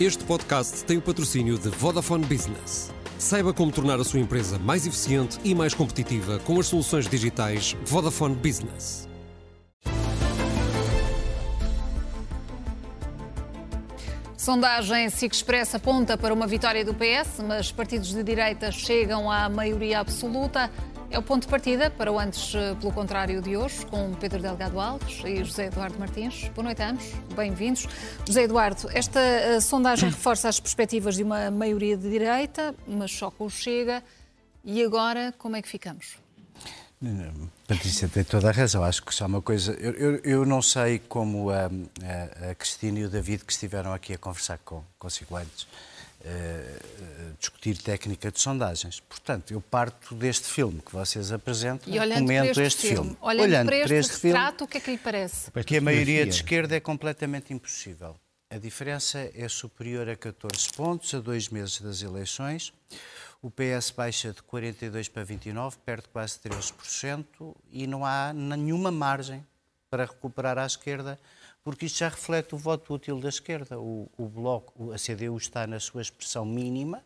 Este podcast tem o patrocínio de Vodafone Business. Saiba como tornar a sua empresa mais eficiente e mais competitiva com as soluções digitais Vodafone Business. Sondagem SIC Express aponta para uma vitória do PS, mas partidos de direita chegam à maioria absoluta. É o ponto de partida para o antes, eh, pelo contrário de hoje, com Pedro Delgado Alves e José Eduardo Martins. Boa noite a ambos, bem-vindos. José Eduardo, esta uh, sondagem reforça as perspectivas de uma maioria de direita, mas só com o Chega. E agora, como é que ficamos? Patrícia tem toda a razão. Acho que só uma coisa. Eu, eu, eu não sei como a, a, a, Cristina e o David, que estiveram aqui a conversar com, consigo antes, uh, discutir técnica de sondagens. Portanto, eu parto deste filme que vocês apresentam, e comento este, este filme. filme. Olhando, olhando para este, para este filme, retrato, o que é que lhe parece? Que a maioria de esquerda é completamente impossível. A diferença é superior a 14 pontos, a dois meses das eleições. O PS baixa de 42 para 29, perde quase 13%, e não há nenhuma margem para recuperar à esquerda porque isto já reflete o voto útil da esquerda. O, o Bloco, a CDU está na sua expressão mínima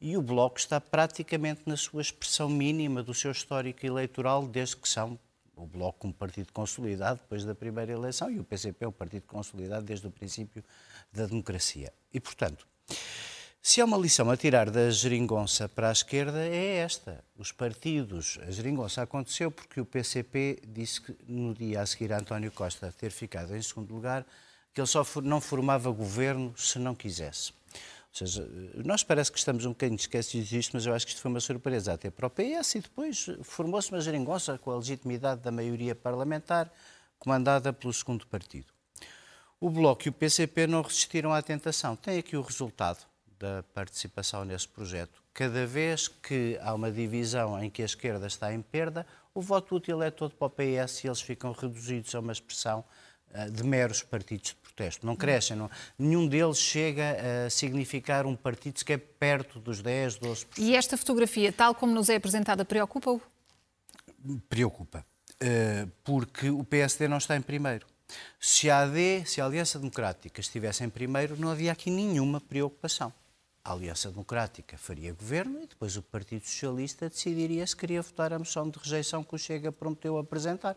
e o Bloco está praticamente na sua expressão mínima do seu histórico eleitoral, desde que são o Bloco um partido consolidado depois da primeira eleição e o PCP um partido consolidado desde o princípio da democracia. E, portanto, se há uma lição a tirar da geringonça para a esquerda é esta. Os partidos, a geringonça aconteceu porque o PCP disse que no dia a seguir a António Costa ter ficado em segundo lugar, que ele só não formava governo se não quisesse. Ou seja, nós parece que estamos um bocadinho esquecidos disto, mas eu acho que isto foi uma surpresa até para o PS e depois formou-se uma geringonça com a legitimidade da maioria parlamentar, comandada pelo segundo partido. O Bloco e o PCP não resistiram à tentação. Tem aqui o resultado da participação nesse projeto. Cada vez que há uma divisão em que a esquerda está em perda, o voto útil é todo para o PS e eles ficam reduzidos a uma expressão uh, de meros partidos de protesto. Não crescem, não, nenhum deles chega a significar um partido sequer perto dos 10, 12%. E esta fotografia, tal como nos é apresentada, preocupa-o? Preocupa, uh, porque o PSD não está em primeiro. Se a AD, se a Aliança Democrática estivesse em primeiro, não havia aqui nenhuma preocupação a Aliança Democrática faria governo e depois o Partido Socialista decidiria se queria votar a moção de rejeição que o Chega prometeu apresentar.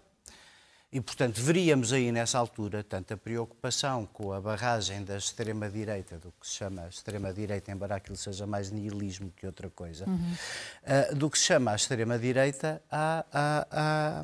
E, portanto, veríamos aí nessa altura tanta preocupação com a barragem da extrema-direita, do que se chama extrema-direita, embora aquilo seja mais nihilismo que outra coisa, uhum. uh, do que se chama a extrema-direita a,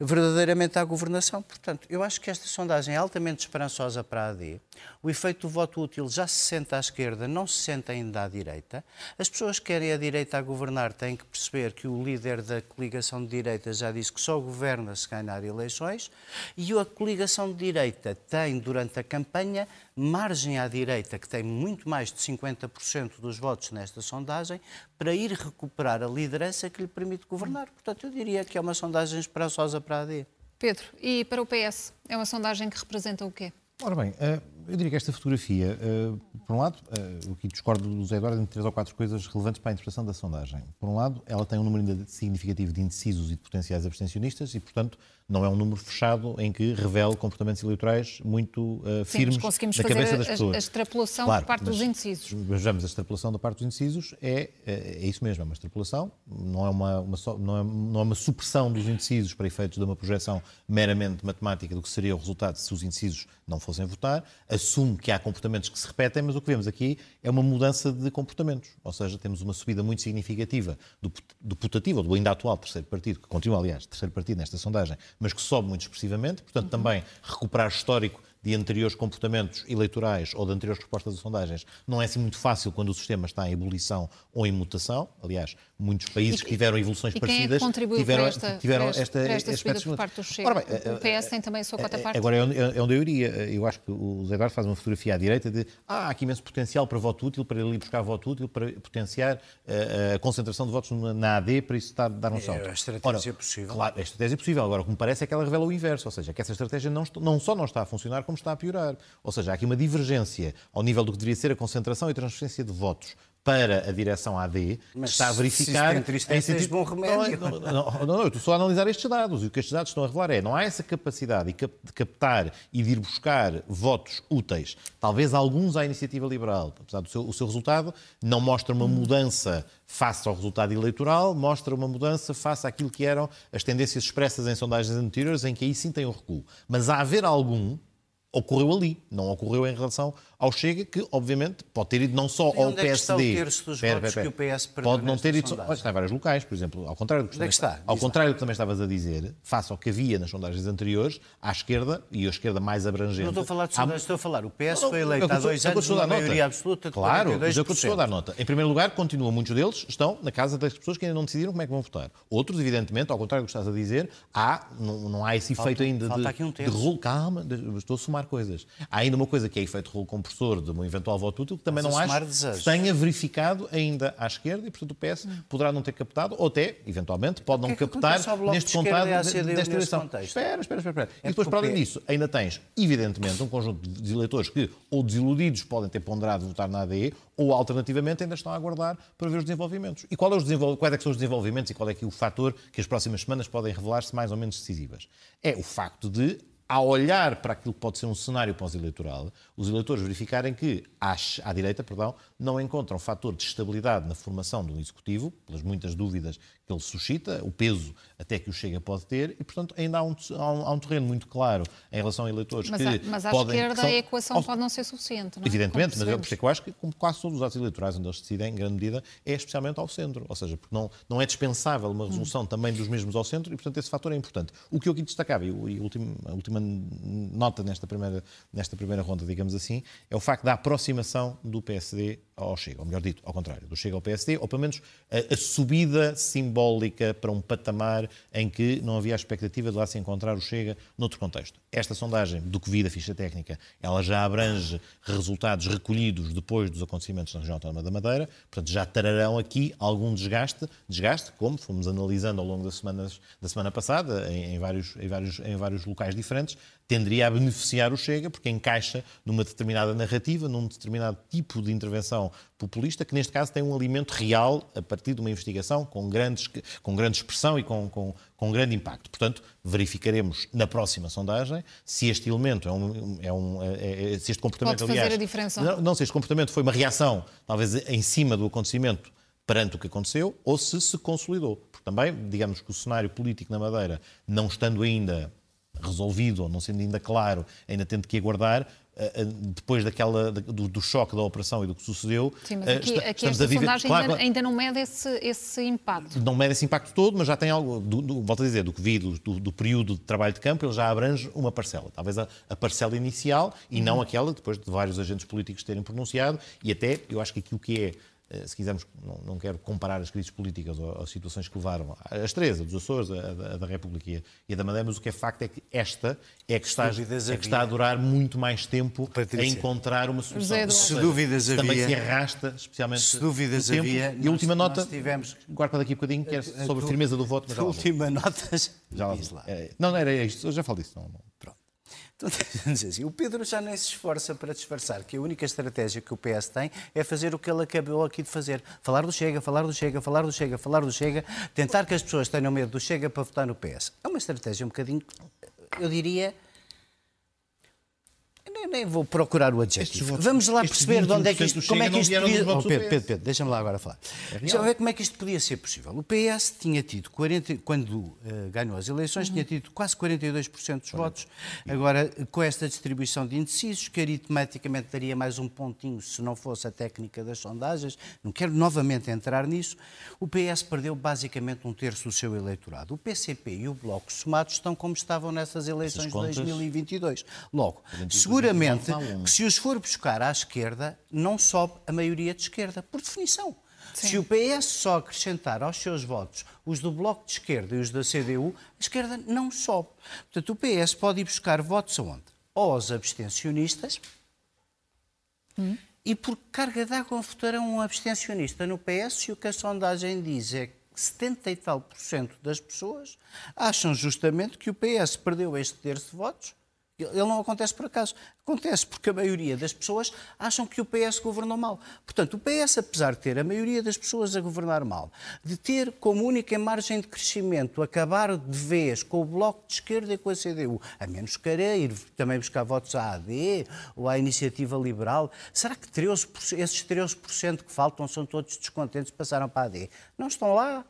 verdadeiramente à governação. Portanto, eu acho que esta sondagem é altamente esperançosa para a AD. O efeito do voto útil já se sente à esquerda, não se sente ainda à direita. As pessoas que querem a direita a governar têm que perceber que o líder da coligação de direita já disse que só governa se ganhar eleições e a coligação de direita tem, durante a campanha, margem à direita, que tem muito mais de 50% dos votos nesta sondagem, para ir recuperar a liderança que lhe permite governar. Portanto, eu diria que é uma sondagem esperançosa para a AD. Pedro, e para o PS, é uma sondagem que representa o quê? Ora bem, eh, eu diria que esta fotografia, eh, por um lado, eh, o que discordo do José Eduardo em três ou quatro coisas relevantes para a interpretação da sondagem. Por um lado, ela tem um número significativo de indecisos e de potenciais abstencionistas e, portanto, não é um número fechado em que revela comportamentos eleitorais muito uh, firmes Sim, conseguimos na cabeça das pessoas. A, a extrapolação claro, por parte dos indecisos. Vejamos, a extrapolação da parte dos indecisos é, é, é isso mesmo, é uma extrapolação, não é uma, uma não, é, não é uma supressão dos indecisos para efeitos de uma projeção meramente matemática do que seria o resultado se os indecisos não fossem votar, assume que há comportamentos que se repetem, mas o que vemos aqui é uma mudança de comportamentos, ou seja, temos uma subida muito significativa do, do putativo, ou do ainda atual terceiro partido, que continua, aliás, terceiro partido nesta sondagem, mas que sobe muito expressivamente, portanto, uhum. também recuperar histórico de anteriores comportamentos eleitorais ou de anteriores respostas a sondagens não é assim muito fácil quando o sistema está em ebulição ou em mutação. Aliás, muitos países e, que tiveram evoluções e parecidas quem é tiveram, esta, tiveram esta, esta, esta subida por parte do Chega. Bem, o PS eh, tem também a sua cota parte. Agora é onde eu iria. Eu acho que o Zé Eduardo faz uma fotografia à direita de ah, há aqui imenso potencial para voto útil, para ele ir buscar voto útil, para potenciar a, eh, a concentração de votos na AD, para isso dar, dar um é, salto. É a estratégia Ora, possível. Claro, a estratégia é possível. Agora, o que me parece é que ela revela o inverso, ou seja, que essa estratégia não, não só não está a funcionar, como está a piorar. Ou seja, há aqui uma divergência ao nível do que deveria ser a concentração e transferência de votos para a direção AD, Mas está a se verificar. isso tem tens bom remédio. Não, não, não, não, eu estou só a analisar estes dados. E o que estes dados estão a revelar é não há essa capacidade de cap- de captar e de ir buscar votos úteis. Talvez alguns à iniciativa liberal, apesar do seu, o seu resultado, não mostra uma mudança face ao resultado eleitoral, mostra uma mudança face àquilo que eram as tendências expressas em sondagens anteriores, em que aí sim tem um recuo. Mas a haver algum, ocorreu ali, não ocorreu em relação ao Chega, que obviamente pode ter ido não só ao onde é que está o PSD. dos que o PS Pode não ter ido. Olha, está em vários locais, por exemplo, ao contrário do que, é também- está? Ao contrário do que também estavas a dizer, face ao que havia nas sondagens anteriores, à esquerda, e a esquerda mais abrangente. Não estou a falar de há- sondagens, estou a falar. O PS Não, foi é eleito há dois anos nota. maioria absoluta de Claro, 42%. mas é o que eu estou a dar nota. Em primeiro lugar, continua, muitos deles estão na casa das pessoas que ainda não decidiram como é que vão votar. Outros, evidentemente, ao contrário do que estás a dizer, há, não, não há esse efeito ainda falta de, aqui um de terço. rolo. Calma, de- estou a somar coisas. Há ainda uma coisa que é efeito rolo compressor de um eventual voto útil, que também Estás não acho que tenha verificado ainda à esquerda e, portanto, o PS poderá não ter captado, ou até, eventualmente, pode não que é que captar neste contado CDU desta eleição. contexto? Espera, espera, espera. espera. e depois, para além disso, ainda tens, evidentemente, um conjunto de eleitores que, ou desiludidos, podem ter ponderado votar na ADE, ou, alternativamente, ainda estão a aguardar para ver os desenvolvimentos. E qual é os desenvol... quais é são os desenvolvimentos e qual é que é o fator que as próximas semanas podem revelar-se mais ou menos decisivas? É o facto de ao olhar para aquilo que pode ser um cenário pós-eleitoral, os eleitores verificarem que, à, direita, perdão, não encontram fator de estabilidade na formação do Executivo, pelas muitas dúvidas que ele suscita, o peso até que o Chega pode ter, e, portanto, ainda há um, há um, terreno muito claro em relação a eleitores Mas, que à- mas à podem... esquerda que são- a equação ao- pode não ser suficiente, não é? Evidentemente, Como mas eu, por é que eu acho que, como quase todos os atos eleitorais onde eles se decidem, em grande medida, é especialmente ao centro. Ou seja, porque não, não é dispensável uma resolução também dos mesmos ao centro e, portanto, esse fator é importante. O que eu aqui destacava, e, o- e a, última, a última nota nesta primeira, nesta primeira ronda, digamos assim, é o facto da aproximação do PSD ao Chega, ou melhor dito, ao contrário, do Chega ao PSD, ou pelo menos a, a subida simbólica para um patamar em que não havia a expectativa de lá se encontrar o Chega noutro contexto. Esta sondagem, do que vi da ficha técnica, ela já abrange resultados recolhidos depois dos acontecimentos na região autónoma da Madeira, portanto já trarão aqui algum desgaste, desgaste, como fomos analisando ao longo das semanas, da semana passada, em, em vários, em, vários, em vários locais diferentes, tenderia a beneficiar o Chega, porque encaixa numa determinada narrativa, num determinado tipo de intervenção populista, que neste caso tem um alimento real a partir de uma investigação com, grandes, com grande expressão e com, com, com grande impacto. Portanto, verificaremos na próxima sondagem se este elemento é um. É um é- é- se este comportamento, Pode fazer aliás, a diferença. Não, não, se este comportamento foi uma reação, talvez em cima do acontecimento perante o que aconteceu, ou se se consolidou. Porque também, digamos que o cenário político na Madeira, não estando ainda resolvido, ou não sendo ainda claro, ainda tendo que aguardar, depois daquela, do, do choque da operação e do que sucedeu, Sim, mas eh, aqui, esta- aqui a viver... sondagem Claro, ainda, ainda não mede esse, esse impacto. não mede esse impacto todo, mas já tem algo, do, do, volto a dizer, do que vi do, do- do período de trabalho de campo, ele já abrange uma parcela. Talvez a, a parcela inicial e Uhum. não aquela depois de vários agentes políticos terem pronunciado. E até, eu acho que aquilo que é, eh, se quisermos, não, não quero comparar as crises políticas ou, ou situações que levaram as três, a dos Açores, a, a- a da República e a, a da Madeira, mas o que é facto é que esta é que está, é que está a durar muito mais tempo Patrícia. a encontrar uma solução. Seja, Se dúvidas também havia- se arrasta, especialmente Se dúvidas tempo. havia, E a nós- última nós nota, tivemos- guardo para daqui a bocadinho, que é sobre a firmeza do voto, mas já A última nota. Já lá diz vou. lá. É, não, não era isto, eu já falo disso. Não, não. Pronto. Então, vamos dizer assim, o Pedro já nem se esforça para disfarçar que a única estratégia que o PS tem é fazer o que ele acabou aqui de fazer. Falar do Chega, falar do Chega, falar do Chega, falar do Chega, tentar que as pessoas tenham medo do Chega para votar no PS. É uma estratégia um bocadinho, eu diria... Nem, nem vou procurar o adjetivo. votos- Vamos lá perceber de onde é que 21% isto, como é que isto podia... Oh, Pedro. Pedro, Pedro, deixa-me lá agora falar. Já ver como é que isto podia ser possível. O PS tinha tido 40, quando eh, ganhou as eleições, tinha tido quase 42% dos votos. Agora, com esta distribuição de indecisos, que aritmeticamente daria mais um pontinho se não fosse a técnica das sondagens, não quero novamente entrar nisso, o PS perdeu basicamente um terço do seu eleitorado. O PCP e o Bloco somados estão como estavam nessas eleições de contas- 2022. Logo, seguramente que se os for buscar à esquerda, não sobe a maioria de esquerda, por definição. Se o PS só acrescentar aos seus votos os do Bloco de Esquerda e os da CDU, a esquerda não sobe. Portanto, o PS pode ir buscar votos aonde? Ou aos abstencionistas, e por carga d'água votarão um abstencionista no PS e o que a sondagem diz é que 70 e tal por cento das pessoas acham justamente que o PS perdeu este terço de votos Ele não acontece por acaso. Acontece porque a maioria das pessoas acham que o PS governou mal. Portanto, o PS, apesar de ter a maioria das pessoas a governar mal, de ter como única margem de crescimento acabar de vez com o Bloco de Esquerda e com a CDU, a menos querer ir também buscar votos à AD ou à Iniciativa Liberal, será que 13%, esses 13% que faltam são todos descontentes passaram para a AD? Não estão lá.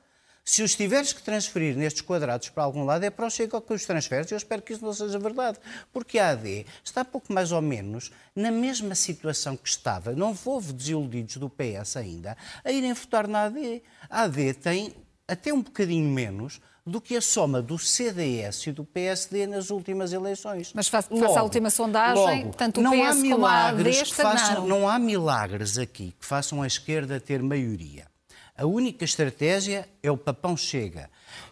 Se os tiveres que transferir nestes quadrados para algum lado, é para o Chega que os transferes. Eu espero que isso não seja verdade. Porque a AD está pouco mais ou menos na mesma situação que estava. Não houve desiludidos do PS ainda a irem votar na AD. A AD tem até um bocadinho menos do que a soma do CDS e do PSD nas últimas eleições. Mas face à última sondagem, logo, tanto o não PS há milagres como a AD façam, Não há milagres aqui que façam a esquerda ter maioria. A única estratégia é o papão Chega.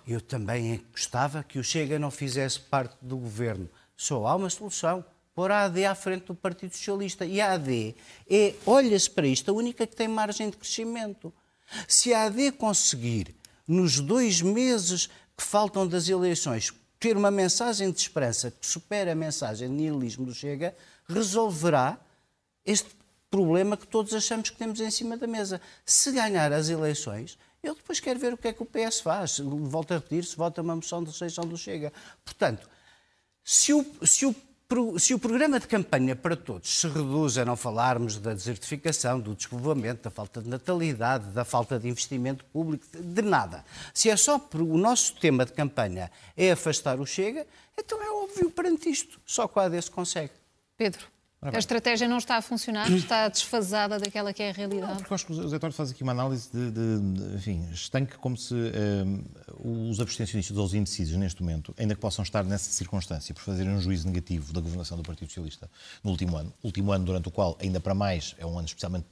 Eu também gostava que o Chega não fizesse parte do governo. Só há uma solução. Pôr a AD à frente do Partido Socialista. E a AD é, olha-se para isto, a única que tem margem de crescimento. Se a AD conseguir, nos dois meses que faltam das eleições, ter uma mensagem de esperança que supera a mensagem de nihilismo do Chega, resolverá este problema que todos achamos que temos em cima da mesa. Se ganhar as eleições, eu depois quero ver o que é que o PS faz. Volto a repetir, se vota uma moção de rejeição do Chega. Portanto, se o, se o se o programa de campanha para todos se reduz a não falarmos da desertificação, do despovoamento, da falta de natalidade, da falta de investimento público, de nada. Se é só o nosso tema de campanha é afastar o Chega, então é óbvio perante isto. Só com a AD se consegue. Pedro. A estratégia não está a funcionar, está desfasada daquela que é a realidade. Não, porque eu acho que o Zé faz aqui uma análise de, de, de enfim, estanque como se um, eh, os abstencionistas ou os indecisos neste momento, ainda que possam estar nessa circunstância por fazerem um juízo negativo da governação do Partido Socialista no último ano, último ano durante o qual, ainda para mais, é um ano especialmente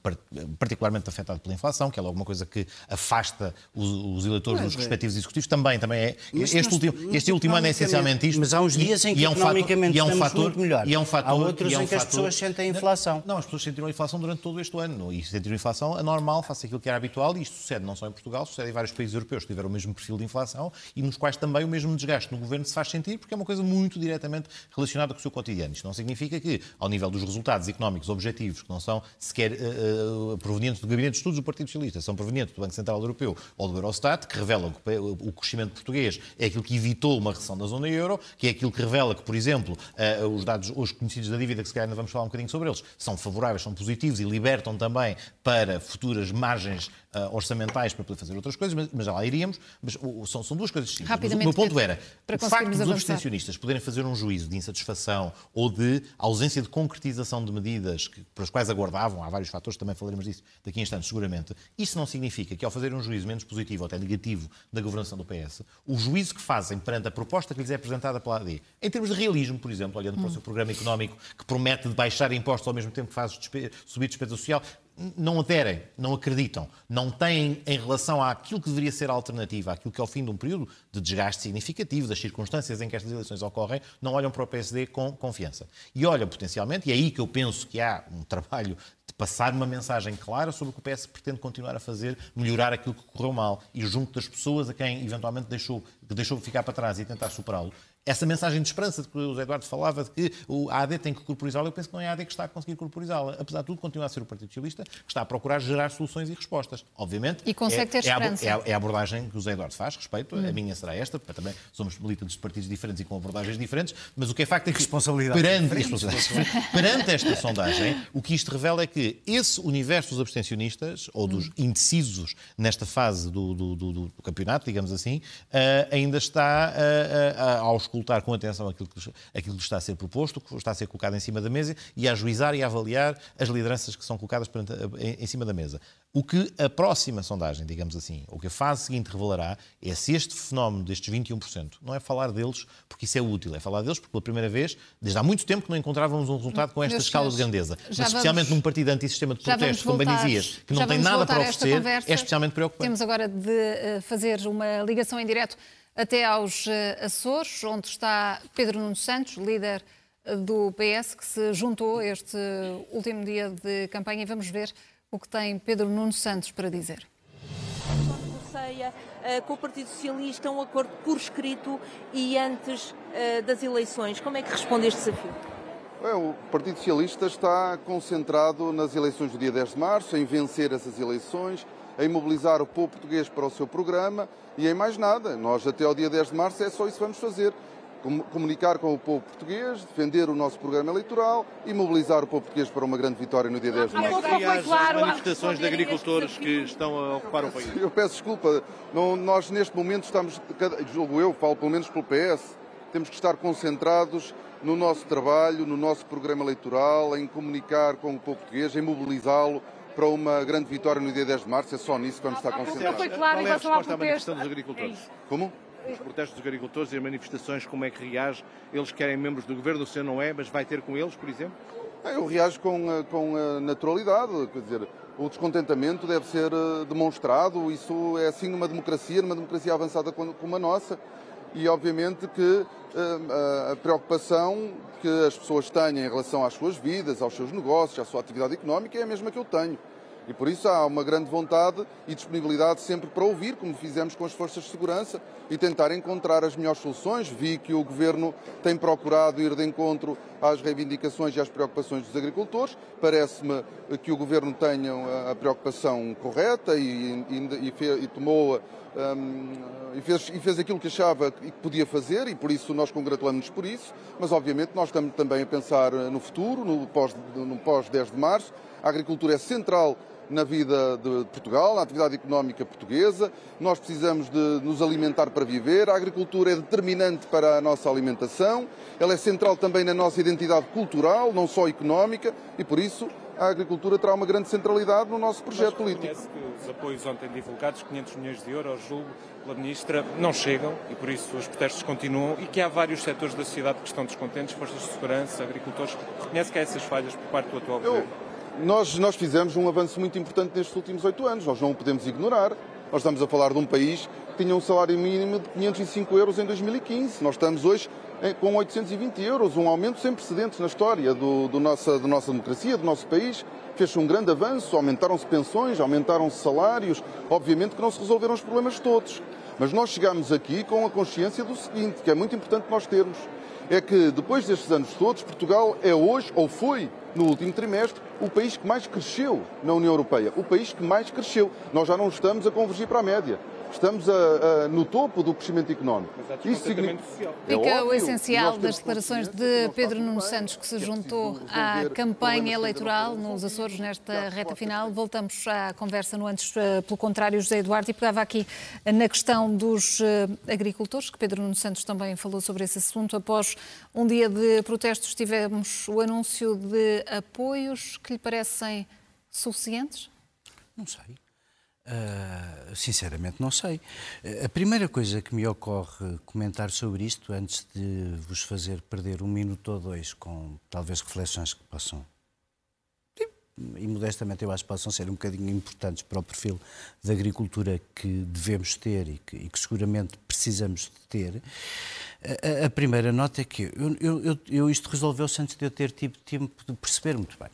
particularmente afetado pela inflação, que é alguma coisa que afasta os, os eleitores mas, dos é. respectivos executivos, também, também é. Este, nós, último, este último ano é essencialmente isto. Mas há uns dias em que é um fator, e é um fator, muito melhor. E é um fator, há outros em que as pessoas sentem a inflação. Não, as pessoas sentiram a inflação durante todo este ano. E sentiram a inflação anormal, face àquilo que era habitual, e isto sucede não só em Portugal, sucede em vários países europeus que tiveram o mesmo perfil de inflação e nos quais também o mesmo desgaste no governo se faz sentir, porque é uma coisa muito diretamente relacionada com o seu cotidiano. Isto não significa que, ao nível dos resultados económicos objetivos, que não são sequer uh, uh, provenientes do Gabinete de Estudos do Partido Socialista, são provenientes do Banco Central Europeu ou do Eurostat, que revelam que o crescimento português é aquilo que evitou uma recessão da zona euro, que é aquilo que revela que, por exemplo, uh, os dados hoje conhecidos da dívida, que se calhar ainda vamos falar um bocadinho sobre eles, são favoráveis, são positivos e libertam também para futuras margens uh, orçamentais para poder fazer outras coisas, mas, mas já lá iríamos. Mas uh, são, são duas coisas distintas. Rapidamente, o meu ponto era, o facto dos abstencionistas poderem fazer um juízo de insatisfação ou de ausência de concretização de medidas que, para as quais aguardavam, há vários fatores, também falaremos disso daqui a instantes, seguramente, isso não significa que ao fazer um juízo menos positivo ou até negativo da governação do PS, o juízo que fazem perante a proposta que lhes é apresentada pela AD, em termos de realismo, por exemplo, olhando para o hum. seu programa económico que promete de baixar impostos ao mesmo tempo que faz subir despesa social, não aderem, não acreditam, não têm em relação àquilo que deveria ser a alternativa, àquilo que é o fim de um período de desgaste significativo das circunstâncias em que estas eleições ocorrem, não olham para o PSD com confiança. E olham potencialmente, e é aí que eu penso que há um trabalho de passar uma mensagem clara sobre o que o PS pretende continuar a fazer, melhorar aquilo que correu mal e junto das pessoas a quem eventualmente deixou, deixou ficar para trás e tentar superá-lo, essa mensagem de esperança de que o José Eduardo falava, de que a AD tem que corporizá-la, eu penso que não é a AD que está a conseguir corporizá-la. Apesar de tudo, continua a ser o Partido Socialista que está a procurar gerar soluções e respostas. Obviamente. E consegue é, ter é esperança. É a, é a, abordagem que o José Eduardo faz, respeito. Hum. A minha será esta, porque também somos militantes de partidos diferentes e com abordagens diferentes, mas o que é facto é que. Responsabilidade. Perante, perante esta sondagem, o que isto revela é que esse universo dos abstencionistas, ou dos hum. indecisos nesta fase do, do, do, do campeonato, digamos assim, uh, ainda está uh, uh, a auscultar com atenção aquilo que, aquilo que está a ser proposto, que está a ser colocado em cima da mesa e a juizar e a avaliar as lideranças que são colocadas em, em cima da mesa. O que a próxima sondagem, digamos assim, o que a fase seguinte revelará é se este fenómeno destes 21%, não é falar deles porque isso é útil, é falar deles porque pela primeira vez, desde há muito tempo que não encontrávamos um resultado com esta escala de grandeza. Mas especialmente num partido antissistema de protesto, como bem dizias, que não tem nada para oferecer, é especialmente preocupante. Temos agora de eh, fazer uma ligação em direto até aos eh, Açores, onde está Pedro Nuno Santos, líder eh, do PS, que se juntou este último dia de campanha. E vamos ver o que tem Pedro Nuno Santos para dizer. Uh, com o Partido Socialista, um acordo por escrito e antes das eleições. Como é que responde a este desafio? É, o Partido Socialista está concentrado nas eleições do dia 10 de março, em vencer essas eleições, em mobilizar o povo português para o seu programa e em mais nada. Nós, até ao dia 10 de março, é só isso que vamos fazer comunicar com o povo português, defender o nosso programa eleitoral e mobilizar o povo português para uma grande vitória no dia 10 de março. Como é que claro, manifestações de agricultores que estão a ocupar o país? Eu peço desculpa, não, nós neste momento estamos, julgo eu, falo pelo menos pelo PS, temos que estar concentrados no nosso trabalho, no nosso programa eleitoral, em comunicar com o povo português, em mobilizá-lo para uma grande vitória no dia 10 de março. É só nisso que vamos estar concentrados. Foi claro Qual é a resposta à manifestação dos agricultores? É Como? os protestos dos agricultores e as manifestações, como é que reage? Eles querem membros do governo, o senhor não é, mas vai ter com eles, por exemplo? Eu reajo com, eh, com naturalidade, quer dizer, o descontentamento deve ser demonstrado, isso é assim numa democracia, numa democracia avançada como a nossa, e obviamente que a preocupação que as pessoas têm em relação às suas vidas, aos seus negócios, à sua atividade económica é a mesma que eu tenho. E por isso há uma grande vontade e disponibilidade sempre para ouvir, como fizemos com as forças de segurança, e tentar encontrar as melhores soluções. Vi que o Governo tem procurado ir de encontro às reivindicações e às preocupações dos agricultores. Parece-me que o Governo tenha a preocupação correta e, e, e, e tomou um, e, fez, e fez aquilo que achava que podia fazer e por isso nós congratulamos-nos por isso, mas obviamente nós estamos também a pensar no futuro, no pós, no pós 10 de março. A agricultura é central na vida de Portugal, na atividade económica portuguesa. Nós precisamos de nos alimentar para viver. A agricultura é determinante para a nossa alimentação. Ela é central também na nossa identidade cultural, não só económica, e por isso a agricultura terá uma grande centralidade no nosso projeto Mas político. que os apoios ontem divulgados, 500 milhões de euros, julgo, pela Ministra, não chegam e por isso os protestos continuam e que há vários setores da sociedade que estão descontentes, forças de segurança, agricultores. Reconhece que há essas falhas por parte do atual Eu... governo? Nós, nós fizemos um avanço muito importante nestes últimos oito anos, nós não o podemos ignorar. Nós estamos a falar de um país que tinha um salário mínimo de 505 euros em 2015. Nós estamos hoje com 820 euros, um aumento sem precedentes na história do, do nossa, da nossa democracia, do nosso país. Fez-se um grande avanço, aumentaram-se pensões, aumentaram-se salários. Obviamente que não se resolveram os problemas todos. Mas nós chegamos aqui com a consciência do seguinte, que é muito importante nós termos. É que depois destes anos todos, Portugal é hoje, ou foi, no último trimestre, o país que mais cresceu na União Europeia. O país que mais cresceu. Nós já não estamos a convergir para a média estamos a, a, no topo do crescimento económico. Isso significa... É Fica é o essencial das declarações de Pedro Nuno Santos, que se juntou à campanha eleitoral nos Açores nesta reta final. Voltamos à conversa no antes, eh, pelo contrário, José Eduardo, e pegava aqui na questão dos eh, agricultores, que Pedro Nuno Santos também falou sobre esse assunto. Após um dia de protestos, tivemos o anúncio de apoios que lhe parecem suficientes? Não sei. Uh, sinceramente, não sei. A primeira coisa que me ocorre comentar sobre isto, antes de vos fazer perder um minuto ou dois com talvez reflexões que possam, e modestamente eu acho que possam ser um bocadinho importantes para o perfil da agricultura que devemos ter e que, e que seguramente precisamos de ter. A, a, primeira nota é que eu, eu, eu isto resolveu-se antes de eu ter tido tempo de perceber muito bem.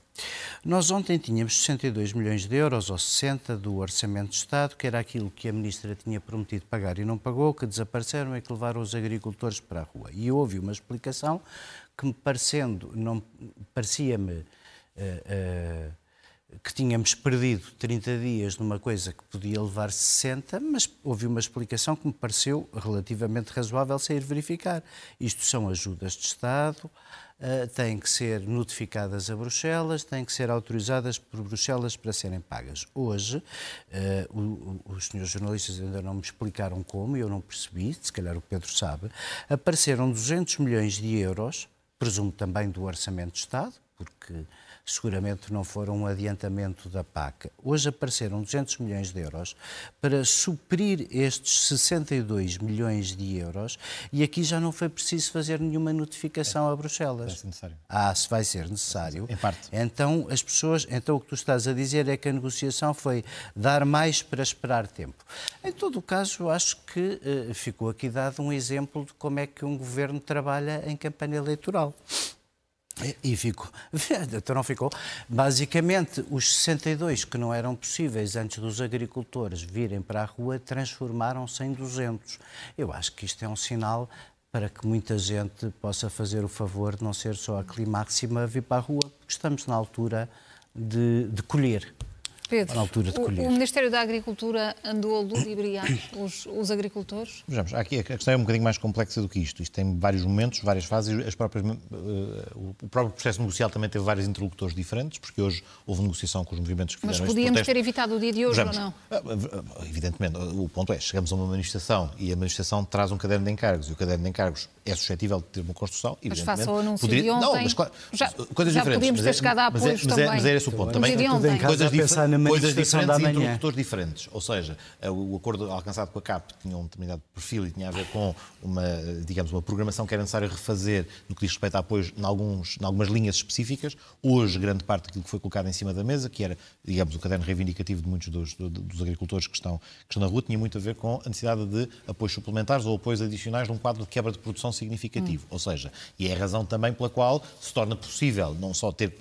Nós ontem tínhamos 62 milhões de euros, ou 60, do Orçamento de Estado, que era aquilo que a Ministra tinha prometido pagar e não pagou, que desapareceram e que levaram os agricultores para a rua. E houve uma explicação que me parecendo, não parecia-me uh, uh, que tínhamos perdido 30 dias numa coisa que podia levar 60, mas houve uma explicação que me pareceu relativamente razoável sair verificar. Isto são ajudas de Estado, uh, têm que ser notificadas a Bruxelas, têm que ser autorizadas por Bruxelas para serem pagas. Hoje, uh, o, os senhores jornalistas ainda não me explicaram como, eu não percebi, se calhar o Pedro sabe, apareceram 200 milhões de euros, presumo também do Orçamento de Estado, porque seguramente não foram um adiantamento da PAC. Hoje apareceram 200 milhões de euros para suprir estes 62 milhões de euros e aqui já não foi preciso fazer nenhuma notificação é. a Bruxelas. Vai ser necessário. Ah, se vai ser necessário. Em parte. Então as pessoas, então o que tu estás a dizer é que a negociação foi dar mais para esperar tempo. Em todo o caso, acho que uh, ficou aqui dado um exemplo de como é que um governo trabalha em campanha eleitoral. E ficou. Então não ficou. Basicamente, os 62 que não eram possíveis antes dos agricultores virem para a rua transformaram-se em 200. Eu acho que isto é um sinal para que muita gente possa fazer o favor de não ser só a climáxima vir para a rua, porque estamos na altura de, de colher. Pedro, na altura de o, colher. o Ministério da Agricultura andou a ludibriar os, os agricultores? Vejamos, aqui a questão é um bocadinho mais complexa do que isto. Isto tem vários momentos, várias fases. As próprias, uh, o próprio processo negocial também teve vários interlocutores diferentes, porque hoje houve negociação com os movimentos que Mas fizeram este podíamos ter evitado o dia de hoje Vejamos, ou não? ah, Evidentemente, o ponto é, chegamos a uma manifestação e a manifestação traz um caderno de encargos e o caderno de encargos é suscetível de ter uma construção, Mas face ao anúncio poderia... de ontem, Não, mas claro, já- coisas já diferentes. podíamos ter é- chegado a mas é- apoios mas é- também. Mas é esse o ponto. Também, de ontem. A dif- pensar na coisas diferentes da e interlocutores diferentes. Ou seja, eh, o acordo alcançado com a CAP tinha um determinado perfil e tinha a ver com uma, digamos, uma programação que era necessário refazer no que diz respeito a apoios em, alguns, em algumas linhas específicas. Hoje, grande parte daquilo que foi colocado em cima da mesa, que era, digamos, o caderno reivindicativo de muitos dos, do- dos agricultores que estão, que estão na rua, tinha muito a ver com a necessidade de apoios suplementares ou apoios adicionais num quadro de quebra de produção significativo. Ou seja, e é a razão também pela qual se torna possível não só ter,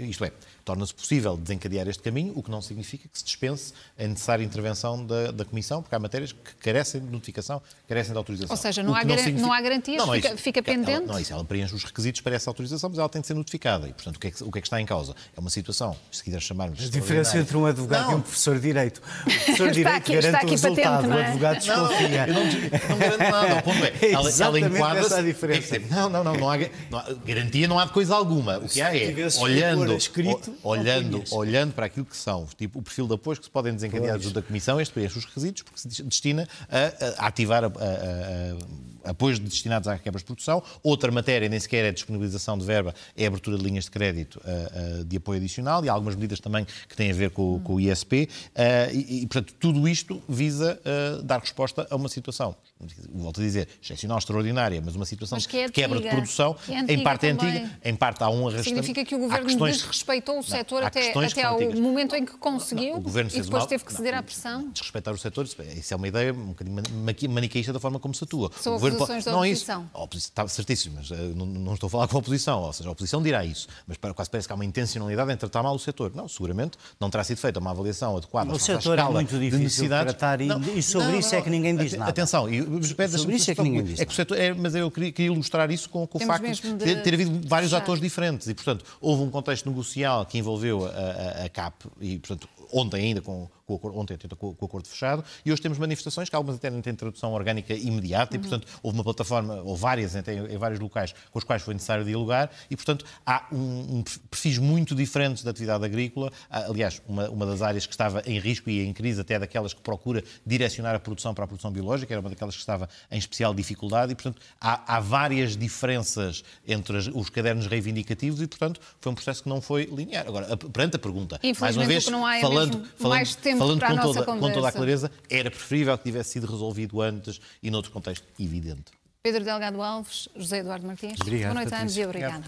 isto é, torna-se possível desencadear este caminho, o que não significa que se dispense a necessária intervenção da, da Comissão, porque há matérias que carecem de notificação, carecem de autorização. Ou seja, não há que garan- não há garantias, é fica- isso. fica Ela- pendente? não é isso, ela preenche os requisitos para essa autorização, mas ela tem de ser notificada. E, portanto, o que é que, o que, é que está em causa? É uma situação, se quiser chamarmos... A diferença entre um advogado e Não. um professor de Direito. O professor de Direito aqui- garante o aqui patente, resultado, não o é? advogado desconfia. eu não, não garanto nada. O ponto é, É ela, ela exatamente enquadra-se- essa a diferença. Não, não, não, não há, não há- garantia não há de coisa alguma. O que há é, olhando, escrito, olhando, olhando para aquilo que são, tipo, o perfil de apoios que se podem desencadear junto da Comissão, este preenche os requisitos, porque se destina a, a ativar a- a- apoios destinados à quebra de produção. Outra matéria nem sequer é disponibilização de verba, é a abertura de linhas de crédito de apoio adicional e há algumas medidas também que têm a ver com, com o ISP. ah, e, e, portanto, tudo isto visa ah, dar resposta a uma situação, volto a dizer, excepcional, extraordinária, mas uma situação Mas que é de quebra de produção, Que é antiga em parte é também. antiga, em parte há um arrastamento. Significa que o governo questões- desrespeitou o setor há até, até ao antigas. momento em que conseguiu O governo e depois mal- teve que não, ceder à pressão. Desrespeitar o setor, isso- isso é uma ideia um bocadinho mani- maniqueísta da forma como se atua. São o governo acusações da não é isso. oposição. A oposição. Está certíssimo, mas eh, não, não estou a falar com a oposição. Ou seja, a oposição dirá isso. Mas para, quase parece que há uma intencionalidade em tratar mal o setor. Não, seguramente não terá sido feita uma avaliação adequada. O setor é muito de difícil de tratar e- e sobre isso é que ninguém diz nada. Atenção, e, Sobre isso é que ninguém diz é que setor, é, Mas eu queria, queria ilustrar isso com, com o facto de de ter, ter havido vários fechar. atores diferentes. E, portanto, houve um contexto negocial que envolveu a, a- a CAP e, portanto, ontem ainda com, com o acordo, ontem até com, o acordo fechado, e hoje temos manifestações que algumas até não têm tradução orgânica imediata, e, portanto, houve uma plataforma, ou várias em, vários locais, com os quais foi necessário dialogar, e, portanto, há um, um perfis muito diferentes da atividade agrícola. Há, aliás, uma, uma das áreas que estava em risco e em crise, até daquelas que procura direcionar a produção para a produção biológica, era uma daquelas que estava em especial dificuldade, e, portanto, há, há várias diferenças entre as- os cadernos reivindicativos, e, portanto, foi um processo que não foi linear. Agora, perante a pergunta, mais uma vez, é falando, falando, mais tempo falando para a com, nossa toda, com toda a conversa. clareza, era preferível que tivesse sido resolvido antes e noutro contexto evidente. Pedro Delgado Alves, José Eduardo Martins. Obrigado, Boa noite a ambos e obrigada.